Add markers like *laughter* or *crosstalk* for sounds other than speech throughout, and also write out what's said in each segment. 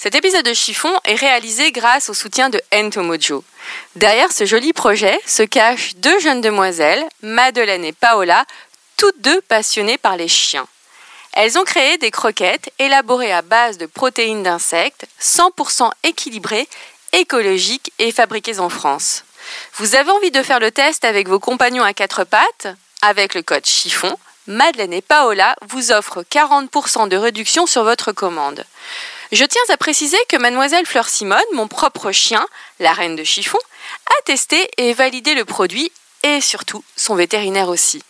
Cet épisode de Chiffon est réalisé grâce au soutien de Entomojo. Derrière ce joli projet se cachent deux jeunes demoiselles, Madeleine et Paola, toutes deux passionnées par les chiens. Elles ont créé des croquettes élaborées à base de protéines d'insectes, 100% équilibrées, écologiques et fabriquées en France. Vous avez envie de faire le test avec vos compagnons à quatre pattes? Avec le code chiffon, Madeleine et Paola vous offrent 40% de réduction sur votre commande. Je tiens à préciser que mademoiselle Fleur Simone, mon propre chien, la reine de chiffon, a testé et validé le produit et surtout son vétérinaire aussi.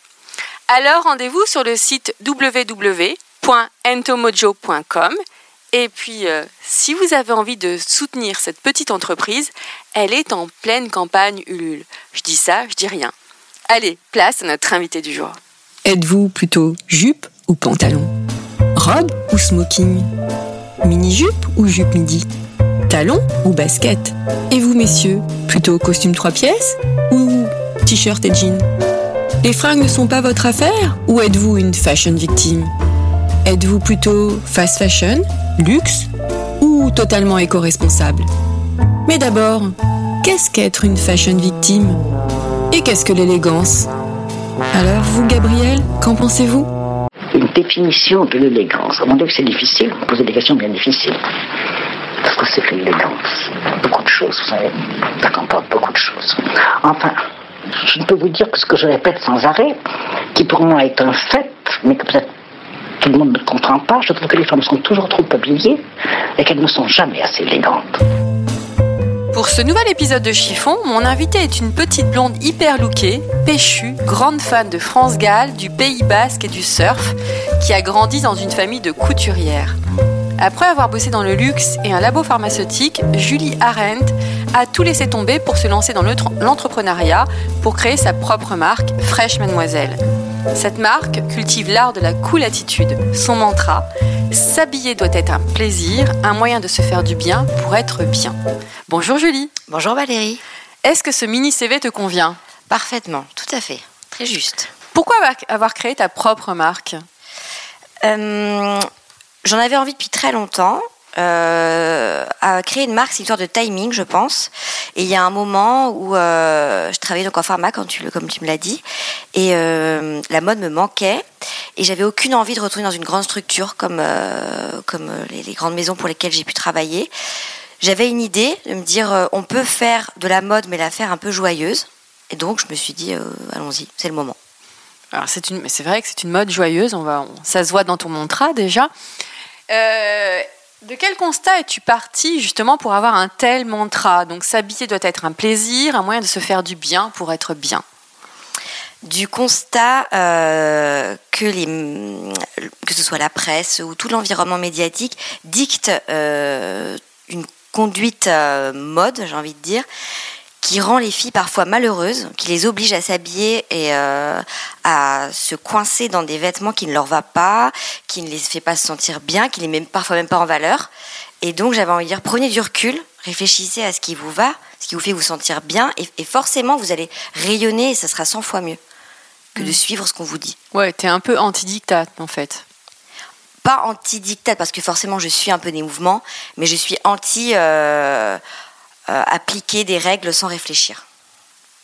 Alors rendez-vous sur le site www.entomojo.com et puis euh, si vous avez envie de soutenir cette petite entreprise, elle est en pleine campagne Ulule. Je dis ça, je dis rien. Allez, place à notre invité du jour. Êtes-vous plutôt jupe ou pantalon? Robe ou smoking? Mini-jupe ou jupe midi? Talon ou basket? Et vous, messieurs, plutôt costume trois pièces ou t-shirt et jean Les fringues ne sont pas votre affaire ou êtes-vous une fashion victime? Êtes-vous plutôt fast fashion, luxe ou totalement éco-responsable? Mais d'abord, qu'est-ce qu'être une fashion victime? Et qu'est-ce que l'élégance? Alors vous, Gabriel, qu'en pensez-vous? Définition de l'élégance. Dieu, que c'est difficile, vous posez des questions bien difficiles. Parce que c'est que l'élégance Beaucoup de choses, vous savez, ça comporte beaucoup de choses. Enfin, je ne peux vous dire que ce que je répète sans arrêt, qui pour moi est un fait, mais que peut-être tout le monde ne comprend pas, je trouve que les femmes sont toujours trop habillées et qu'elles ne sont jamais assez élégantes. Pour ce nouvel épisode de Chiffon, mon invité est une petite blonde hyper lookée, péchue, grande fan de France Gall, du Pays Basque et du surf, qui a grandi dans une famille de couturières. Après avoir bossé dans le luxe et un labo pharmaceutique, Julie Arendt a tout laissé tomber pour se lancer dans l'entrepreneuriat pour créer sa propre marque, Fresh Mademoiselle. Cette marque cultive l'art de la cool attitude. Son mantra S'habiller doit être un plaisir, un moyen de se faire du bien pour être bien. Bonjour Julie. Bonjour Valérie. Est-ce que ce mini CV te convient? Parfaitement, tout à fait. Très juste. Pourquoi avoir créé ta propre marque? Euh, J'en avais envie depuis très longtemps. Euh, à créer une marque, c'est une histoire de timing, je pense. Et il y a un moment où euh, je travaillais donc en pharma, comme tu me l'as dit, et euh, la mode me manquait, et j'avais aucune envie de retourner dans une grande structure comme euh, comme les, grandes maisons pour lesquelles j'ai pu travailler. J'avais une idée de me dire, euh, on peut faire de la mode, mais la faire un peu joyeuse. Et donc je me suis dit, euh, allons-y, c'est le moment. C'est une, c'est vrai que c'est une mode joyeuse. On va, ça se voit dans ton mantra déjà. Euh, de quel constat es-tu parti justement pour avoir un tel mantra? Donc s'habiller doit être un plaisir, un moyen de se faire du bien pour être bien. Du constat euh, que, les, que ce soit la presse ou tout l'environnement médiatique dicte euh, une conduite euh, mode, j'ai envie de dire, qui rend les filles parfois malheureuses, qui les oblige à s'habiller et euh, à se coincer dans des vêtements qui ne leur va pas, qui ne les fait pas se sentir bien, qui les met parfois même pas en valeur. Et donc j'avais envie de dire, prenez du recul, réfléchissez à ce qui vous va, ce qui vous fait vous sentir bien, et, et forcément vous allez rayonner et ça sera 100 fois mieux que de suivre ce qu'on vous dit. Ouais, t'es un peu anti-dictat en fait pas anti-dictat parce que forcément je suis un peu des mouvements, mais je suis anti euh, appliquer des règles sans réfléchir.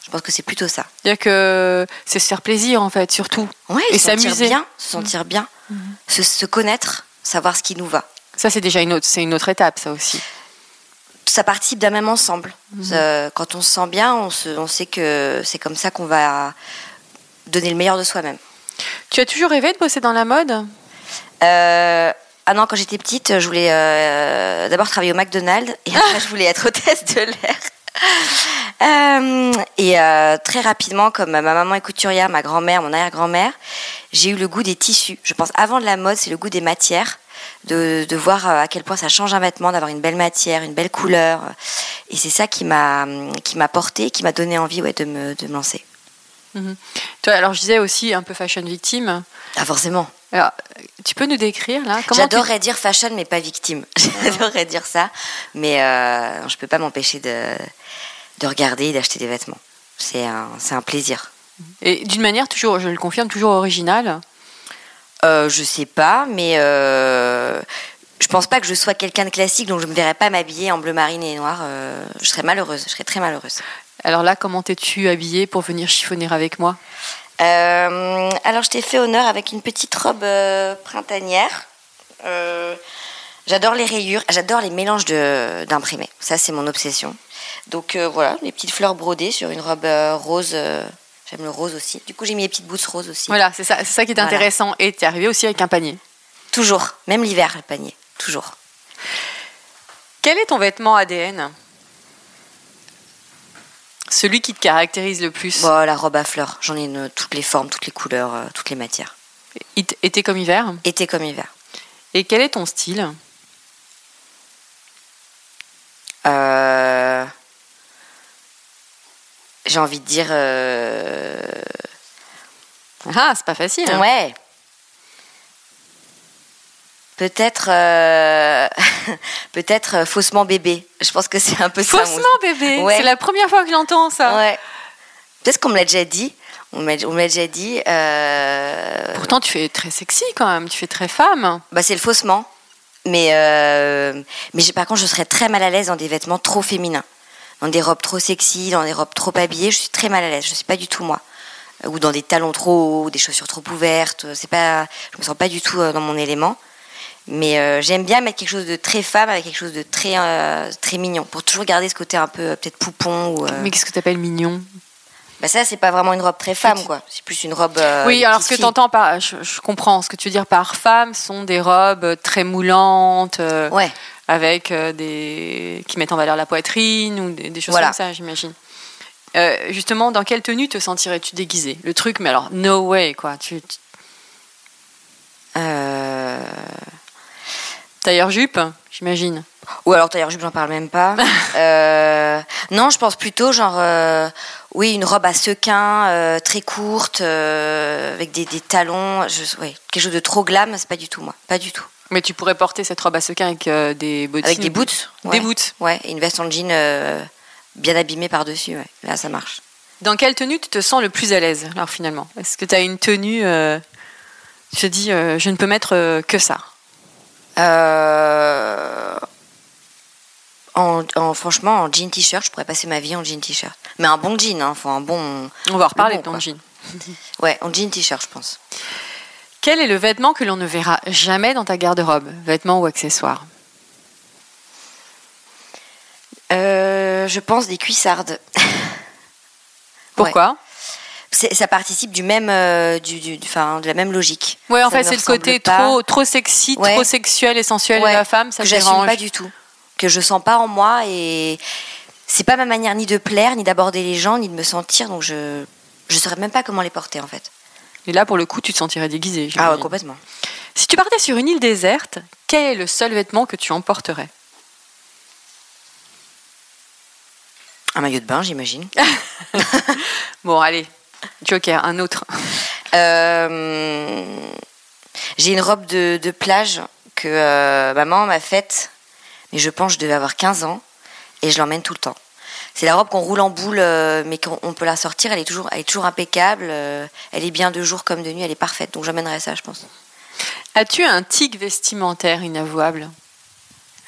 Je pense que c'est plutôt ça. Il y a que c'est se faire plaisir en fait, surtout. Ouais, et s'amuser. bien, se sentir bien, mmh. se, se, connaître, savoir ce qui nous va. Ça c'est déjà une autre, c'est une autre étape, ça aussi. Ça participe d'un même ensemble. Mmh. Euh, quand on se sent bien, on, se, on sait que c'est comme ça qu'on va donner le meilleur de soi-même. Tu as toujours rêvé de bosser dans la mode? Euh, ah non, quand j'étais petite, je voulais euh, d'abord travailler au McDonald's et après *laughs* je voulais être hôtesse de l'air. Euh, et euh, très rapidement, comme ma maman est couturière, ma grand-mère, mon arrière-grand-mère, j'ai eu le goût des tissus. Je pense avant de la mode, c'est le goût des matières. de, de voir à quel point ça change un vêtement, d'avoir une belle matière, une belle couleur. Et c'est ça qui m'a qui m'a porté, qui m'a donné envie ouais, de, me, de me lancer. Mhm. Toi, alors je disais aussi un peu fashion victime. Ah forcément. Alors, tu peux nous décrire là J'adorerais dire fashion, mais pas victime. *laughs* J'adorerais dire ça, mais euh, je peux pas m'empêcher de, de regarder et d'acheter des vêtements. C'est un, un plaisir. Et d'une manière toujours, je le confirme, toujours originale. Euh, je sais pas, mais euh, je pense pas que je sois quelqu'un de classique, donc je me verrais pas m'habiller en bleu marine et noir. euh, je serais malheureuse, je serais très malheureuse. Alors là, comment t'es-tu habillée pour venir chiffonner avec moi? Euh, alors, je t'ai fait honneur avec une petite robe euh, printanière. Euh, j'adore les rayures, j'adore les mélanges de- d'imprimés. Ça, c'est mon obsession. Donc voilà, les petites fleurs brodées sur une robe rose. J'aime le rose aussi. Du coup, j'ai mis les petites bouts roses aussi. Voilà, c'est ça, c'est ça qui est Voilà. intéressant. Et t'es arrivée aussi avec un panier. Toujours, même l'hiver, le panier. Toujours. Quel est ton vêtement ADN Celui qui te caractérise le plus Bon, la robe à fleurs, j'en ai une, toutes les formes, toutes les couleurs, euh, toutes les matières. Été comme hiver Été comme hiver. Et quel est ton style Euh, J'ai envie de dire. euh, Ah, c'est pas facile. hein. Ouais. Peut-être. *laughs* *laughs* Peut-être euh, faussement bébé. Je pense que c'est un peu ça. Faussement bébé Ouais. C'est la première fois que j'entends ça. Ouais. Peut-être qu'on me l'a déjà dit. On m'a déjà dit. euh, Pourtant, tu fais très sexy quand même. Tu fais très femme. Bah, c'est le faussement. Mais, euh, mais par contre, je serais très mal à l'aise dans des vêtements trop féminins. Dans des robes trop sexy, dans des robes trop habillées, je suis très mal à l'aise. Je ne suis pas du tout moi. Ou dans des talons trop hauts, des chaussures trop ouvertes. C'est pas, je me sens pas du tout dans mon élément. Mais euh, j'aime bien mettre quelque chose de très femme avec quelque chose de très, euh, très mignon. Pour toujours garder ce côté un peu euh, peut-être poupon. Ou, Mais qu'est-ce que tu appelles mignon? Bah ça, c'est pas vraiment une robe très femme, quoi. C'est plus une robe. Oui, alors ce que tu entends par. Je, je comprends. Ce que tu veux dire par femme sont des robes très moulantes. Ouais. avec des qui mettent en valeur la poitrine ou des, des choses Voilà. comme ça, j'imagine. Justement, dans quelle tenue te sentirais-tu déguisée? Le truc, mais alors, no way, quoi. Tu, tu- Euh, tailleur jupe, j'imagine. Ou alors tailleur jupe, j'en parle même pas. *laughs* Euh, non, je pense plutôt genre, euh, oui, une robe à sequins, euh, très courte, avec des, des talons. Je, ouais, quelque chose de trop glam, c'est pas du tout moi, pas du tout. Mais tu pourrais porter cette robe à sequins avec des bottines. Avec des boots. Des ouais. boots. Ouais, et une veste en jean bien abîmée par dessus. Ouais. Là, ça marche. Dans quelle tenue tu te sens le plus à l'aise, alors finalement? Est-ce que tu as une tenue. tu te dis, je ne peux mettre que ça? Euh, en, en- franchement, en jean t-shirt, je pourrais passer ma vie en jean t-shirt. Mais un bon jean, hein, faut un bon. On va en reparler bon, de ton jean. *laughs* Ouais, en jean t-shirt, je pense. Quel est le vêtement que l'on ne verra jamais dans ta garde-robe? Vêtement ou accessoire Euh, je pense des cuissardes. *laughs* Pourquoi? Ça participe du même, euh, du, enfin, de la même logique. Ouais, en Ça fait, c'est le côté pas. trop, trop sexy, Ouais. trop sexuel et sensuel Ouais, de la femme, ça que j'assume pas du tout, que je sens pas en moi et c'est pas ma manière ni de plaire, ni d'aborder les gens, ni de me sentir, donc je je saurais même pas comment les porter en fait. Et là, pour le coup, tu te sentirais déguisée. Ah ouais, complètement. Si tu partais sur une île déserte, quel est le seul vêtement que tu emporterais? Un maillot de bain, j'imagine. *laughs* Bon, allez, Joker, un autre. Euh, J'ai une robe de, de plage que euh, maman m'a faite, mais je pense que je devais avoir 15 ans et je l'emmène tout le temps. C'est la robe qu'on roule en boule, euh, mais qu'on on peut la sortir, elle est toujours, elle est toujours impeccable, euh, elle est bien de jour comme de nuit, elle est parfaite, donc j'emmènerai ça, je pense. As-tu un tic vestimentaire inavouable?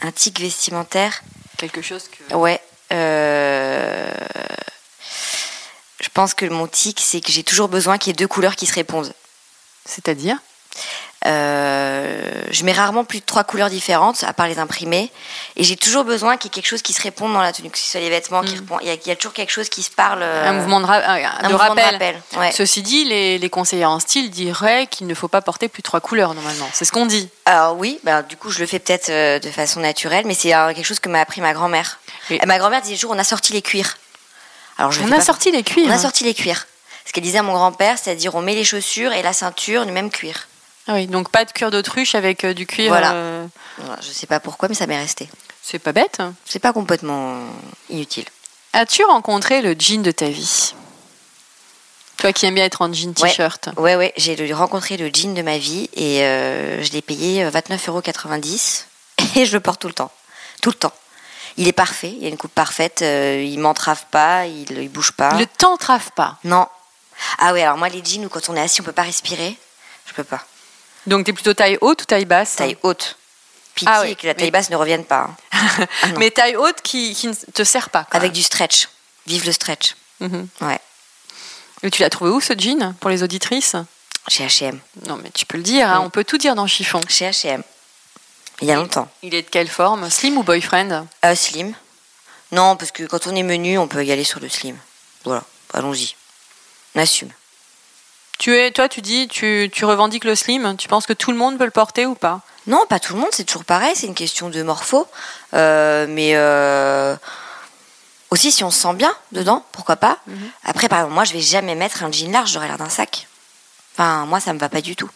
Un tic vestimentaire, Quelque chose que. ouais. euh, pense que mon tic, c'est que j'ai toujours besoin qu'il y ait deux couleurs qui se répondent. C'est-à-dire? Euh, je mets rarement plus de trois couleurs différentes, à part les imprimés. Et j'ai toujours besoin qu'il y ait quelque chose qui se réponde dans la tenue, que ce soit les vêtements qui répondent. Il y, a, il y a toujours quelque chose qui se parle. euh, Mm. Un mouvement de, ra- un- un de mouvement rappel. ouais. Ceci dit, les, les conseillers en style diraient qu'il ne faut pas porter plus de trois couleurs normalement. C'est ce qu'on dit. Alors oui, bah, du coup je le fais peut-être euh, de façon naturelle, mais c'est quelque chose que m'a appris ma grand-mère. Ma grand-mère disait toujours on a sorti les cuirs. Alors je On a pas- sorti les cuirs. On a sorti les cuirs. Ce qu'elle disait à mon grand-père, c'est-à-dire on met les chaussures et la ceinture du même cuir. Ah oui, donc pas de cuir d'autruche avec euh, du cuir. Voilà. euh, Je sais pas pourquoi, mais ça m'est resté. C'est pas bête. C'est pas complètement inutile. As-tu rencontré le jean de ta vie? Toi qui aimes bien être en jean t-shirt. Ouais, ouais, j'ai rencontré le jean de ma vie et euh, je l'ai payé euh, 29,90€ et je le porte tout le temps. Tout le temps. Il est parfait, il a une coupe parfaite, euh, il m'entrave pas, il, il bouge pas. Ne t'entrave pas. Non. Ah ouais, alors moi les jeans où quand on est assis on peut pas respirer, je peux pas. Donc t'es plutôt taille haute ou taille basse? Taille haute. Pitié Ah ouais, que la taille mais- basse ne revienne pas. hein. *laughs* Ah. Mais taille haute qui, qui ne te sert pas. Avec du stretch. Vive le stretch. Mhm. Ouais. Et tu l'as trouvé où ce jean pour les auditrices? Chez H&M. Non mais tu peux le dire, hein, Mm. on peut tout dire dans chiffon. Chez H&M. Il y a longtemps. Il est de quelle forme? Slim ou boyfriend? Euh, slim. Non, parce que quand on est menu, on peut y aller sur le slim. Voilà, allons-y. On assume. tu es, Toi tu dis, tu, tu revendiques le slim, tu penses que tout le monde peut le porter ou pas? Non, pas tout le monde, c'est toujours pareil, c'est une question de morpho. Euh, mais euh, aussi, si on se sent bien dedans, pourquoi pas? Après, par exemple, moi, je vais jamais mettre un jean large, j'aurais l'air d'un sac. Enfin, moi, ça me va pas du tout.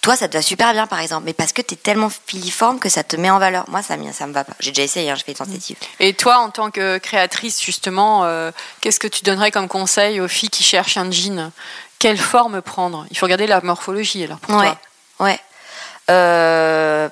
Toi, ça te va super bien, par exemple, mais parce que tu es tellement filiforme que ça te met en valeur. Moi, ça, ça me va pas. J'ai déjà essayé, hein, je fais des tentatives. Et toi, en tant que créatrice, justement, euh, qu'est-ce que tu donnerais comme conseil aux filles qui cherchent un jean? Quelle forme prendre? Il faut regarder la morphologie alors pour Ouais, toi. ouais. Euh,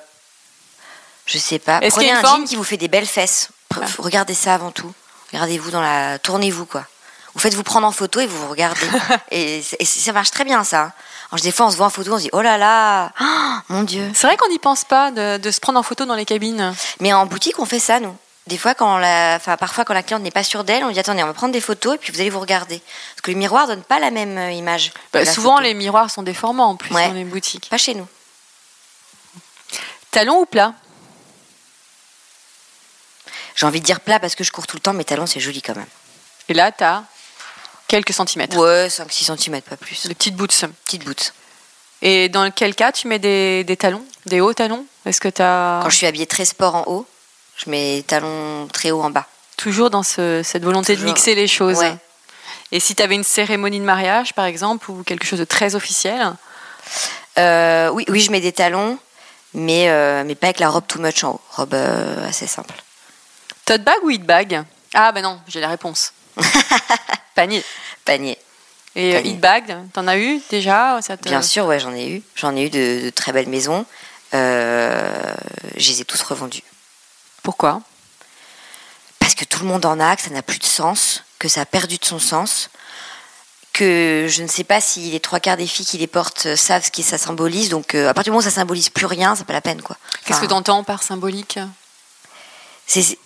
je sais pas. Est-ce qu'il y Prenez a un une forme jean qui vous fait des belles fesses. Ah. Regardez ça avant tout. Regardez-vous dans la. Tournez-vous, quoi. Vous faites vous prendre en photo et vous vous regardez. *laughs* et ça marche très bien, ça. Alors, des fois, on se voit en photo, on se dit oh là là, Ah, mon Dieu. C'est vrai qu'on n'y pense pas de, de se prendre en photo dans les cabines. Mais en boutique, on fait ça, nous. Des fois, quand la, enfin, parfois, quand la cliente n'est pas sûre d'elle, on dit attendez, on va prendre des photos et puis vous allez vous regarder. Parce que le miroir donne pas la même euh, image. Bah, souvent, photo. les miroirs sont déformants en plus Ouais. dans les boutiques. Pas chez nous. Talon ou plat J'ai envie de dire plat parce que je cours tout le temps, mais talons, c'est joli quand même. Et là, tu as quelques centimètres. Ouais, 5-6 cm, pas plus. Les petites boots. Petite boot. Et dans quel cas tu mets des, des talons? Des hauts talons? Est-ce que as Quand je suis habillée très sport en haut, je mets talons très hauts en bas. toujours dans ce- cette volonté de mixer les choses Ouais. Et si tu avais une cérémonie de mariage, par exemple, ou quelque chose de très officiel? Euh, oui, oui, je mets des talons, mais, euh, mais pas avec la robe too much en haut. Robe euh, assez simple. Tote bag ou hit bag? Ah, ben non, j'ai la réponse. *laughs* Panier. Panier. Et euh, Panier. bag, t'en as eu déjà ça te- Bien sûr, ouais, j'en ai eu. J'en ai eu de, de très belles maisons. Euh, je les ai tous revendus. Pourquoi? Parce que tout le monde en a, que ça n'a plus de sens, que ça a perdu de son sens, que je ne sais pas si les trois quarts des filles qui les portent euh, savent ce que ça symbolise. Donc, euh, à partir du moment où ça symbolise plus rien, c'est pas la peine, quoi. Qu'est-ce que t'entends par symbolique?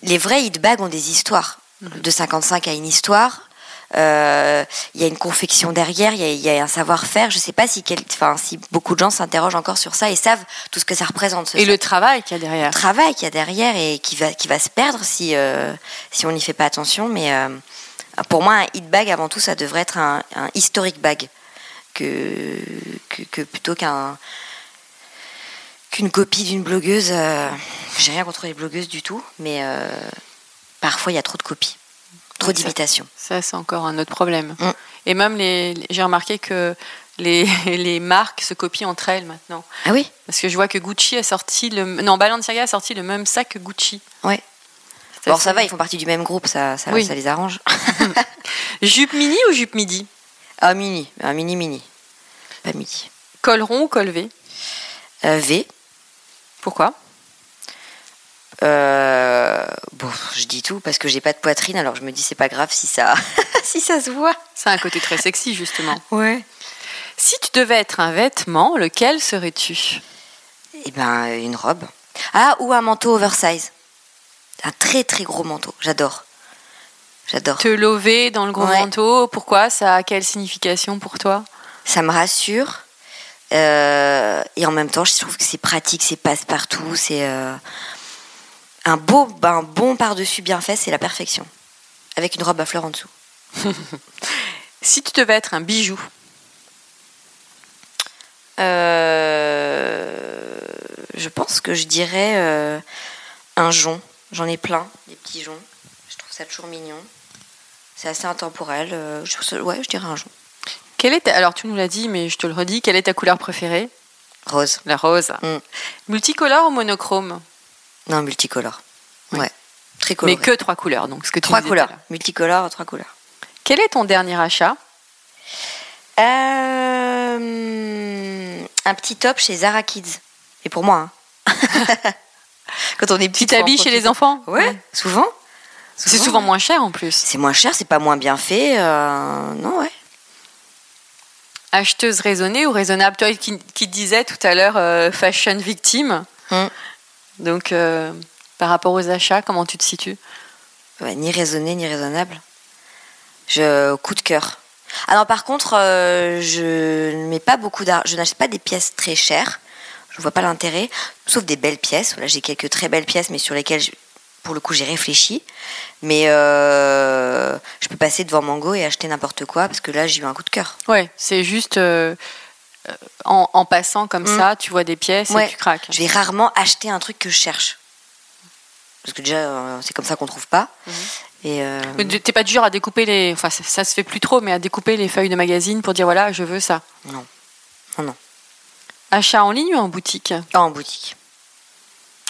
les vrais hit bags ont des histoires. De 55 à une histoire. Euh, Il y a une confection derrière, il y a, il y a un savoir-faire. Je ne sais pas si, quel- si beaucoup de gens s'interrogent encore sur ça et savent tout ce que ça représente. ce Et le travail qu'il y a derrière travail qu'il y a derrière et qui va, qui va se perdre si, euh, si on n'y fait pas attention. Mais euh, pour moi, un hit bag, avant tout, ça devrait être un, un historic bag que, que, que plutôt qu'un qu'une copie d'une blogueuse. euh, J'ai rien contre les blogueuses du tout, mais euh, parfois il y a trop de copies, trop Ouais, ça- c'est encore un autre problème. Mm. Et même, les, les- j'ai remarqué que les, *laughs* les marques se copient entre elles maintenant. Ah oui? Parce que je vois que Gucci a sorti le. Non, Balenciaga a sorti le même sac que Gucci. Ouais. Bon, ça va, ils font partie du même groupe, ça, ça, Oui. ça les arrange. *laughs* Jupe mini ou jupe midi? Ah, mini, un mini mini. Pas midi. Col rond ou col V? Euh, v. Pourquoi? Euh, bon, je dis tout parce que j'ai pas de poitrine, alors je me dis c'est pas grave si ça, *laughs* si ça se voit. C'est un côté très sexy, justement. Ouais. Si tu devais être un vêtement, lequel serais-tu? Eh ben, une robe. Ah, ou un manteau oversize. Un très très gros manteau. J'adore. J'adore. Te lever dans le gros Ouais. manteau, pourquoi? Ça a quelle signification pour toi? Ça me rassure. Euh, et en même temps, je trouve que c'est pratique, c'est passe-partout, c'est euh, un beau, un bon par-dessus bien fait, c'est la perfection. Avec une robe à fleurs en dessous. *laughs* Si tu devais être un bijou, Euh, je pense que je dirais euh, un jonc. J'en ai plein, des petits joncs. Je trouve ça toujours mignon. C'est assez intemporel. euh, je ouais, je dirais un jonc. quelle est ta- alors tu nous l'as dit, mais je te le redis, quelle est ta couleur préférée? Rose. La rose. Mm. Multicolore ou monochrome? Non, multicolore. Oui. Ouais. Très coloré. Mais que trois couleurs, donc ce que tu trois couleurs. Multicolore, trois couleurs. Quel est ton dernier achat? Euh, un petit top chez Zara Kids. Et pour moi. hein. *laughs* Quand on est petit, Tu t'habilles chez les enfants? Ouais, souvent. C'est souvent moins cher en plus. C'est moins cher, c'est pas moins bien fait. euh, Non, ouais. Acheteuse raisonnée ou raisonnable? Toi qui, qui disais tout à l'heure euh, fashion victime. Mm. Donc, euh, par rapport aux achats, comment tu te situes? Ni raisonné, ni raisonnable. Je coup de cœur. Non, par contre, euh, je ne mets pas beaucoup d'argent. Je n'achète pas des pièces très chères. Je ne vois pas l'intérêt, sauf des belles pièces. Voilà, j'ai quelques très belles pièces, mais sur lesquelles, je- pour le coup, j'ai réfléchi. Mais euh, je peux passer devant Mango et acheter n'importe quoi parce que là, j'ai eu un coup de cœur. Ouais, c'est juste en, en passant comme Mm. ça, tu vois des pièces Ouais. et tu craques. Je vais rarement acheter un truc que je cherche. Parce que déjà, euh, c'est comme ça qu'on trouve pas. Mhm. Et euh, T'es pas du genre à découper les. Enfin, ça, ça se fait plus trop, mais à découper les feuilles de magazine pour dire voilà, je veux ça. non. Non, non. Achat en ligne ou en boutique? Ah, en boutique.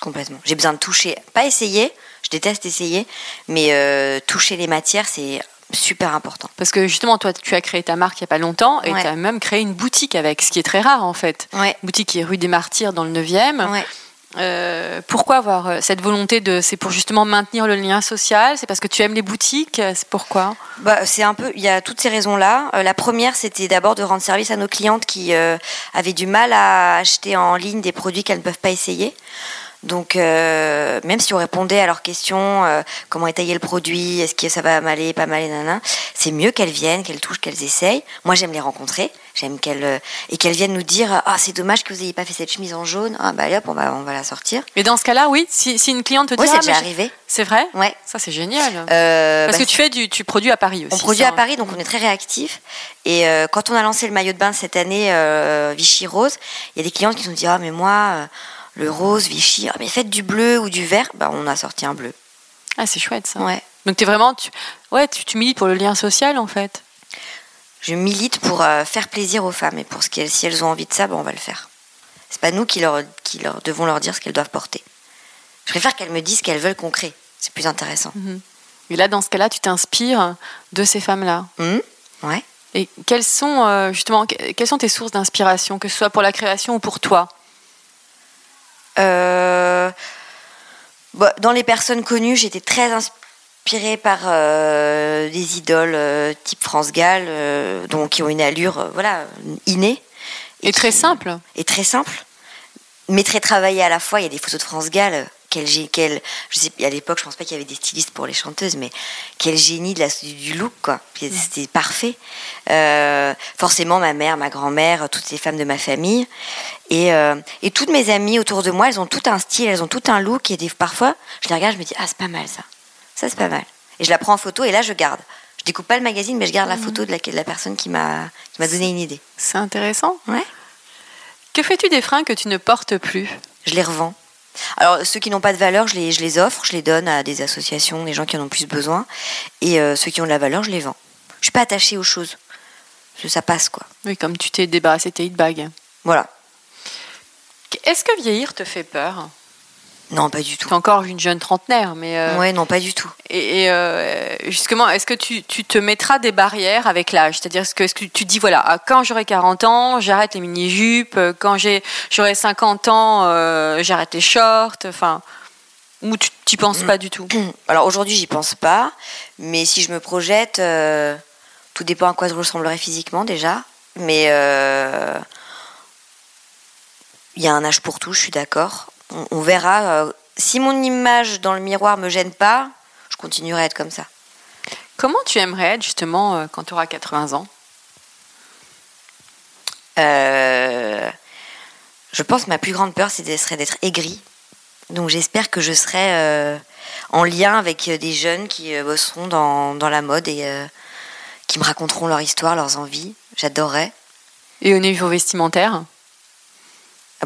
Complètement. J'ai besoin de toucher. Pas essayer, je déteste essayer, mais euh, toucher les matières, c'est super important. Parce que justement, toi, tu as créé ta marque il n'y a pas longtemps et Ouais. tu as même créé une boutique avec, ce qui est très rare en fait. Ouais. Une boutique qui est rue des Martyrs dans le 9e. Ouais. Euh, pourquoi avoir euh, cette volonté de. C'est pour justement maintenir le lien social? C'est parce que tu aimes les boutiques? C'est pourquoi? Bah, c'est un peu, il y a toutes ces raisons-là. Euh, la première, c'était d'abord de rendre service à nos clientes qui euh, avaient du mal à acheter en ligne des produits qu'elles ne peuvent pas essayer. Donc, euh, même si on répondait à leurs questions, euh, comment étayer le produit, est-ce que ça va m'aller, pas m'aller, nanana, c'est mieux qu'elles viennent, qu'elles touchent, qu'elles essayent. Moi, j'aime les rencontrer, j'aime qu'elles euh, et qu'elles viennent nous dire, ah, c'est dommage que vous n'ayez pas fait cette chemise en jaune. Ah, bah allez, hop, on va, on va la sortir. Et dans ce cas-là, oui, si, si une cliente te dit Oui, Ah, c'est mais déjà arrivé. C'est vrai? Ouais. Ça, c'est génial. Parce bah, que tu fais du, tu produis à Paris aussi. On produit ça, à Paris, donc on est très réactif. Et quand on a lancé le maillot de bain cette année, Vichy Rose, il y a des clientes qui nous disent Ah, mais moi, le rose, Vichy, ah, mais faites du bleu ou du vert. Bah, on a sorti un bleu. Ah, c'est chouette ça. Ouais. Donc, tu es vraiment. Tu, ouais, tu, tu milites pour le lien social en fait. Je milite pour euh, faire plaisir aux femmes. Et pour ce qu'elles, si elles ont envie de ça, bah, on va le faire. C'est pas nous qui leur, qui leur devons leur dire ce qu'elles doivent porter. Je préfère qu'elles me disent ce qu'elles veulent qu'on crée. C'est plus intéressant. Et là, dans ce cas-là, tu t'inspires de ces femmes-là. Hum ouais. Et quelles sont euh, justement que- quelles sont tes sources d'inspiration, que ce soit pour la création ou pour toi? Bah, dans les personnes connues, j'étais très inspirée par euh, des idoles euh, type France Gall, euh, donc qui ont une allure euh, voilà innée Et très simple. et très simple, mais très travaillée à la fois. Il y a des photos de France Gall. Quel, quel, je sais, à l'époque, je pense pas qu'il y avait des stylistes pour les chanteuses, mais quel génie de la, du look, quoi. C'était parfait. Euh, forcément, ma mère, ma grand-mère, toutes les femmes de ma famille. Et, euh, et toutes mes amies autour de moi, elles ont tout un style, elles ont tout un look. Et des, parfois, je les regarde, je me dis, ah, c'est pas mal ça. Ça, c'est pas mal. Et je la prends en photo et là, je garde. Je découpe pas le magazine, mais je garde la photo de la, de la personne qui m'a qui m'a donné une idée. C'est intéressant. Ouais. Que fais-tu des freins que tu ne portes plus? Je les revends. Alors, ceux qui n'ont pas de valeur, je les, je les offre, je les donne à des associations, des gens qui en ont plus besoin. Et euh, ceux qui ont de la valeur, je les vends. Je suis pas attachée aux choses. Ça passe, quoi. Oui, comme tu t'es débarrassé de tes hit bags. Voilà. Est-ce que vieillir te fait peur? Non, pas du tout. Encore une jeune trentenaire, mais euh, Ouais, non, pas du tout. et, et, euh, justement, est-ce que tu, tu te mettras des barrières avec l'âge? C'est-à-dire, est-ce que, que tu dis voilà, ah, quand j'aurai 40 ans, j'arrête les mini-jupes, euh, quand j'ai j'aurai 50 ans, euh, j'arrête les shorts, enfin, ou tu t'y penses pas du tout? *clears throat* Alors aujourd'hui, j'y pense pas. Mais si je me projette, tout dépend à quoi je ressemblerai physiquement déjà. Mais il y a un âge pour tout, je suis d'accord. On, on verra. euh, si mon image dans le miroir me gêne pas, je continuerai à être comme ça. Comment tu aimerais être justement euh, quand tu auras 80 ans? Euh, je pense que ma plus grande peur, de- serait d'être aigrie. Donc j'espère que je serai euh, en lien avec des jeunes qui bosseront dans, dans la mode et euh, qui me raconteront leur histoire, leurs envies. J'adorerais. Et au niveau vestimentaire?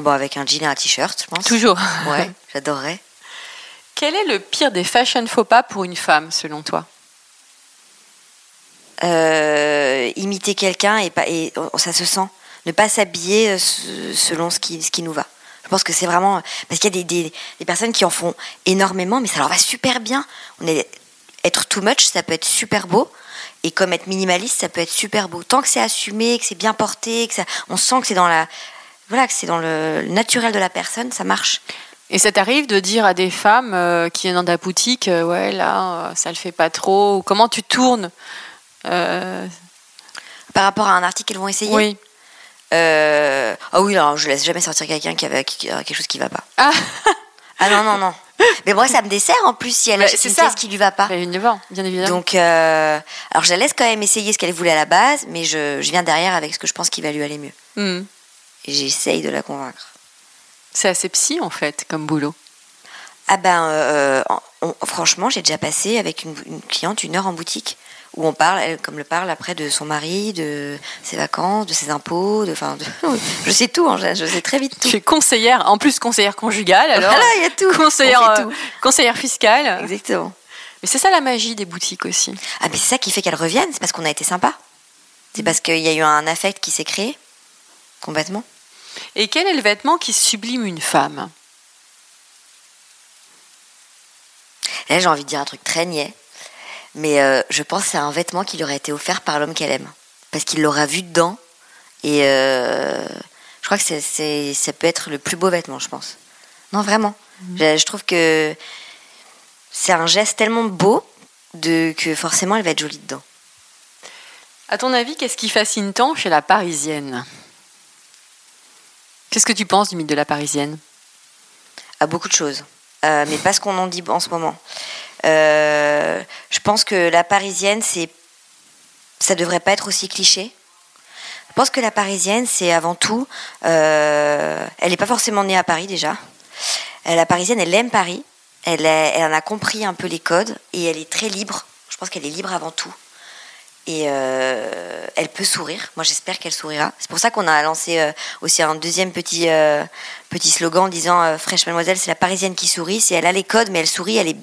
Bon, avec un jean et un t-shirt, je pense. Toujours. *laughs* Ouais, *laughs* j'adorerais. Quel est le pire des fashion faux pas pour une femme, selon toi? Euh, imiter quelqu'un et, pas, et oh, ça se sent. Ne pas s'habiller euh, se- selon ce qui, ce qui nous va. Je pense que c'est vraiment. Parce qu'il y a des, des- des personnes qui en font énormément, mais ça leur va super bien. On est, être too much, ça peut être super beau. Et comme être minimaliste, ça peut être super beau. Tant que c'est assumé, que c'est bien porté, que ça, on sent que c'est dans la. Voilà, que c'est dans le naturel de la personne, ça marche. Et ça t'arrive de dire à des femmes euh, qui viennent dans ta boutique, euh, ouais, là, euh, ça le fait pas trop, ou comment tu tournes Euh, Par rapport à un article qu'elles vont essayer? Oui. Ah oui, alors je laisse jamais sortir quelqu'un qui avait quelque chose qui va pas. Ah, *laughs* Ah non, non, non. Mais moi, ça me dessert en plus si elle Bah, achète une pièce qui lui va pas. bah, bien évidemment. Donc, alors je la laisse quand même essayer ce qu'elle voulait à la base, mais je, je viens derrière avec ce que je pense qui va lui aller mieux. Hmm. Et j'essaye de la convaincre. C'est assez psy, en fait, comme boulot. Ah ben, euh, on- franchement, j'ai déjà passé avec une, une cliente une heure en boutique où on parle, elle, comme le parle après de son mari, de ses vacances, de ses impôts, de, enfin, de- *laughs* je sais tout, hein, je, sais très vite tout. Tu es conseillère, en plus conseillère conjugale, alors Voilà, il y a tout. conseillère, On fait euh, tout. conseillère fiscale. Exactement. Mais c'est ça la magie des boutiques aussi. Ah, mais c'est ça qui fait qu'elle revienne, c'est parce qu'on a été sympa. C'est parce qu'il y a eu un affect qui s'est créé, complètement. Et quel est le vêtement qui sublime une femme? Là, j'ai envie de dire un truc très niais, mais euh, je pense que c'est un vêtement qui lui aurait été offert par l'homme qu'elle aime. Parce qu'il l'aura vu dedans, et euh, je crois que c'est, c'est- ça peut être le plus beau vêtement, je pense. Non, vraiment. Je, je trouve que c'est un geste tellement beau de, que forcément elle va être jolie dedans. À ton avis, qu'est-ce qui fascine tant chez la Parisienne? Qu'est-ce que tu penses du mythe de la Parisienne? À beaucoup de choses, Euh, mais pas ce qu'on en dit en ce moment. Euh, je pense que la parisienne, c'est, ça devrait pas être aussi cliché. Je pense que la parisienne, c'est avant tout, euh, elle n'est pas forcément née à Paris déjà. La parisienne, elle aime Paris, elle en a compris un peu les codes et elle est très libre. Je pense qu'elle est libre avant tout. Et euh, elle peut sourire. Moi, j'espère qu'elle sourira. C'est pour ça qu'on a lancé euh, aussi un deuxième petit, euh, petit slogan en disant Fraîche Mademoiselle, c'est la parisienne qui sourit. C'est elle a les codes, mais elle sourit. Elle est,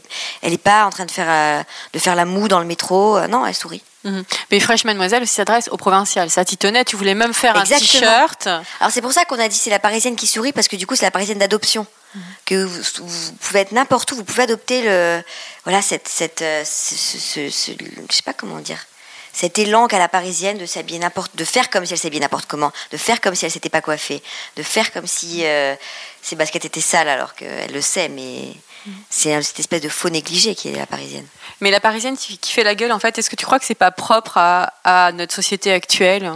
elle est pas en train de faire, de faire la moue dans le métro. Non, elle sourit. Mhm. Mais Fresh Mademoiselle aussi s'adresse aux provinciales. Ça t'y tenait, tu voulais même faire Exactement. un t-shirt. Alors c'est pour ça qu'on a dit c'est la parisienne qui sourit parce que du coup c'est la parisienne d'adoption. Que vous, vous pouvez être n'importe où, vous pouvez adopter le voilà cette cette ce, ce- ce- ce- je sais pas comment dire cet élan qu'a la parisienne de s'habiller n'importe de faire comme si elle s'habillait n'importe comment, de faire comme si elle s'était pas coiffée, de faire comme si euh, ses baskets étaient sales alors qu'elle le sait mais c'est cette espèce de faux négligé qui est la parisienne. Mais la Parisienne qui fait la gueule, en fait, est-ce que tu crois que c'est pas propre à, à notre société actuelle?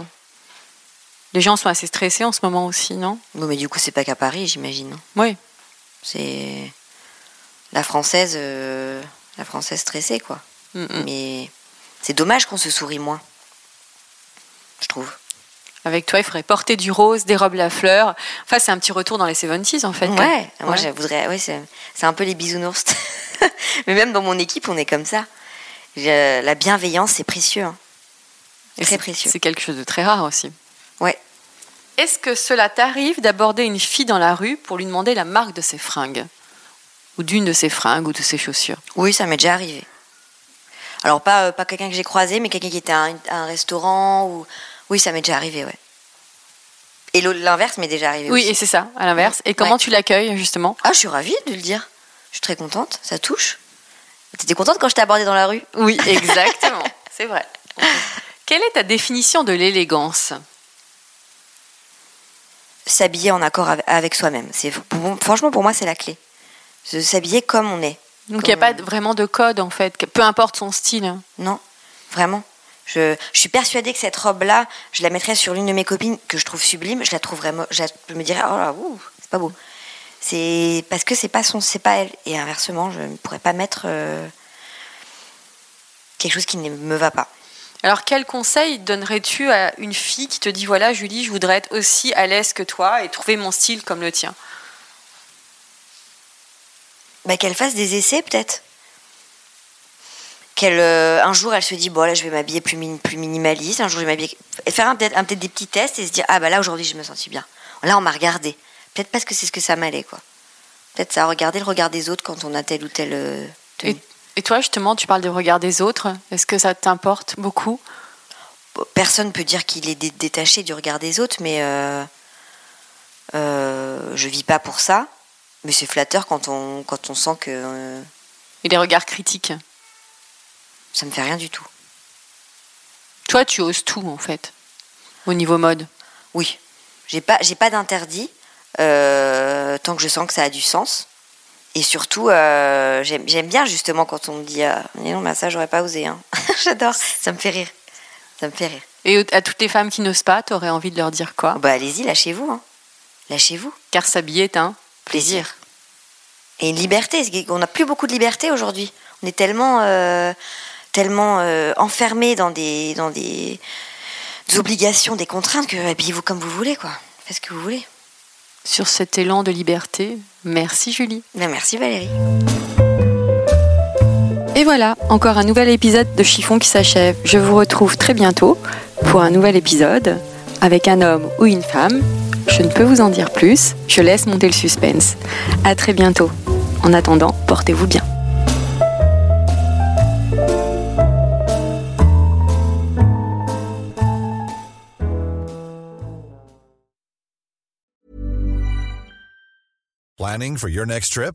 Les gens sont assez stressés en ce moment aussi, non? Bon mais du coup c'est pas qu'à Paris j'imagine. hein. Oui. C'est la française, euh, la française stressée, quoi. Mhm. Mais c'est dommage qu'on se sourie moins. Je trouve. Avec toi, il faudrait porter du rose, des robes à fleurs. Enfin, c'est un petit retour dans les 70s, en fait. Ouais, moi je voudrais. Ouais, c'est c'est un peu les bisounours. *laughs* Mais même dans mon équipe, on est comme ça. Je- la bienveillance, c'est précieux. hein. Très c'est- précieux. C'est quelque chose de très rare aussi. Ouais. Est-ce que cela t'arrive d'aborder une fille dans la rue pour lui demander la marque de ses fringues? Ou d'une de ses fringues ou de ses chaussures? Oui, ça m'est déjà arrivé. Alors, pas, euh, pas quelqu'un que j'ai croisé, mais quelqu'un qui était à un, à un restaurant. Ou... Oui, ça m'est déjà arrivé, ouais. Et l'inverse m'est déjà arrivé Oui, aussi. et c'est ça, à l'inverse. Et comment Ouais. tu l'accueilles, justement? Ah, je suis ravie de le dire. Je suis très contente, ça touche. T'étais contente quand je t'ai abordée dans la rue? Oui, exactement. *laughs* c'est vrai. Quelle est ta définition de l'élégance? S'habiller en accord av- avec soi-même. C'est franchement pour moi c'est la clé. S'habiller comme on est. Donc, il n'y a pas vraiment de code, en fait, peu importe son style. Non, vraiment. Je, je suis persuadée que cette robe-là, je la mettrais sur l'une de mes copines que je trouve sublime. Je la trouverais, je, la- je me dirais, oh là, c'est pas beau. C'est parce que c'est pas son, c'est pas elle. Et inversement, je ne pourrais pas mettre euh, quelque chose qui ne me va pas. Alors, quel conseil donnerais-tu à une fille qui te dit voilà, Julie, je voudrais être aussi à l'aise que toi et trouver mon style comme le tien? Bah, qu'elle fasse des essais peut-être. Qu'elle, euh, un jour, elle se dit bon là, je vais m'habiller plus, min- plus minimaliste. Un jour, je vais m'habiller. Faire un, peut-être un- peut-être des petits tests et se dire ah bah là aujourd'hui, je me sentis bien. Là, on m'a regardé. Peut-être parce que c'est ce que ça m'allait quoi. Peut-être ça, regarder le regard des autres quand on a telle ou telle euh, tenue. et, et toi, justement, tu parles du regard des autres. Est-ce que ça t'importe beaucoup? Personne peut dire qu'il est détaché du regard des autres, mais euh, euh, je vis pas pour ça. Mais c'est flatteur quand on, quand on sent que. Euh, Et les regards critiques Ça me fait rien du tout. Toi, tu oses tout, en fait, au niveau mode. Oui. J'ai pas, j'ai pas d'interdit euh, tant que je sens que ça a du sens. Et surtout, euh, j'aime bien justement quand on me dit ah, non, mais ça, j'aurais pas osé. Hein. *laughs* J'adore, ça me fait rire. Ça me fait rire. Et à toutes les femmes qui n'osent pas, tu aurais envie de leur dire quoi? Bah allez-y, lâchez-vous. Hein. Lâchez-vous. Car s'habiller est un plaisir. Et une liberté. On n'a plus beaucoup de liberté aujourd'hui. On est tellement, euh, tellement euh, enfermé dans des, dans des, obligations, des contraintes que habillez-vous comme vous voulez, quoi. Faites ce que vous voulez. Sur cet élan de liberté, merci Julie. Ben, merci Valérie. Et voilà, encore un nouvel épisode de Chiffon qui s'achève. Je vous retrouve très bientôt pour un nouvel épisode avec un homme ou une femme. Je ne peux vous en dire plus, je laisse monter le suspense. À très bientôt. En attendant, portez-vous bien. Planning for your next trip?